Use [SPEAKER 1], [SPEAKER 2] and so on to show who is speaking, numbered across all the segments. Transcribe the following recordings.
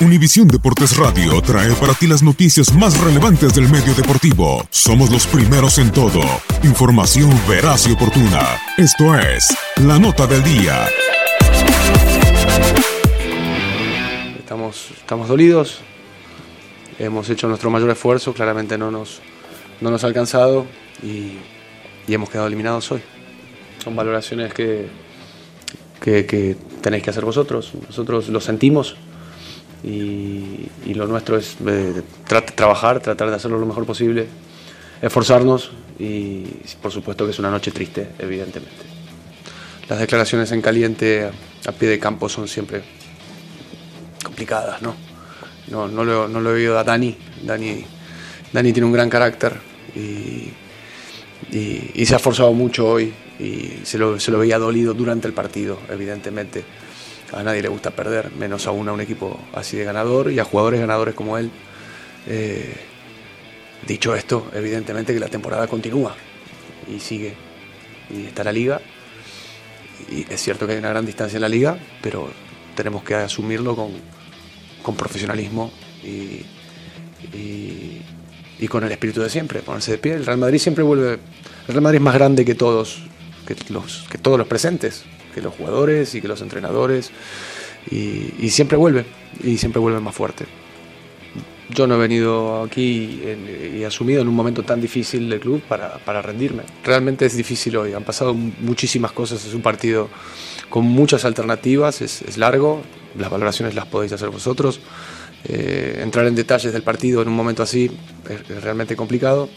[SPEAKER 1] Univisión Deportes Radio trae para ti las noticias más relevantes del medio deportivo. Somos los primeros en todo. Información veraz y oportuna. Esto es La Nota del Día.
[SPEAKER 2] Estamos, estamos dolidos, hemos hecho nuestro mayor esfuerzo, claramente no nos, no nos ha alcanzado y hemos quedado eliminados hoy. Son valoraciones que, que, que tenéis que hacer vosotros, nosotros lo sentimos y, y lo nuestro es eh, tra- trabajar, tratar de hacerlo lo mejor posible, esforzarnos y por supuesto que es una noche triste, evidentemente. Las declaraciones en caliente a, a pie de campo son siempre complicadas, ¿no? No, no, lo, no lo he oído a Dani. Dani. Dani tiene un gran carácter y, y- y se ha esforzado mucho hoy y se lo, se lo veía dolido durante el partido, evidentemente. A nadie le gusta perder, menos aún a un equipo así de ganador y a jugadores ganadores como él. Eh, dicho esto, evidentemente que la temporada continúa y sigue. Y está la liga. Y es cierto que hay una gran distancia en la liga, pero tenemos que asumirlo con, con profesionalismo y, y- y con el espíritu de siempre, ponerse de pie. El Real Madrid siempre vuelve. El Real Madrid es más grande que todos, que, los, que todos los presentes, que los jugadores y que los entrenadores. Y, y siempre vuelve, y siempre vuelve más fuerte. Yo no he venido aquí y asumido en un momento tan difícil del club para, para rendirme. Realmente es difícil hoy. Han pasado muchísimas cosas. Es un partido con muchas alternativas. Es, es largo. Las valoraciones las podéis hacer vosotros. Eh, entrar en detalles del partido en un momento así es, es realmente complicado.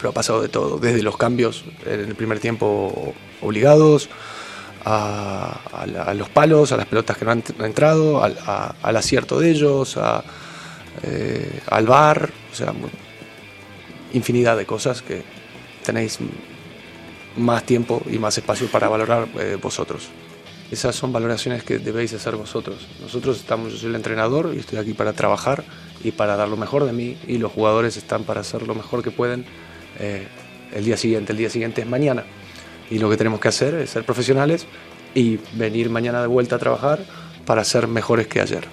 [SPEAKER 2] Pero ha pasado de todo. Desde los cambios en el primer tiempo obligados. A, a la- a los palos, a las pelotas que no han, entrado, a- al acierto de ellos, eh, al bar, o sea, infinidad de cosas que tenéis más tiempo y más espacio para valorar eh, vosotros. Esas son valoraciones que debéis hacer vosotros. Nosotros estamos, yo soy el entrenador y estoy aquí para trabajar y para dar lo mejor de mí y los jugadores están para hacer lo mejor que pueden eh, el día siguiente. El día siguiente es mañana y lo que tenemos que hacer es ser profesionales y venir mañana de vuelta a trabajar para ser mejores que ayer.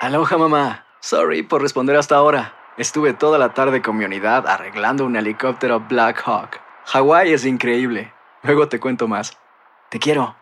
[SPEAKER 3] Aloha mamá. Sorry por responder hasta ahora. Estuve toda la tarde con mi unidad arreglando un helicóptero Black Hawk. Hawái es increíble. Luego te cuento más. Te quiero.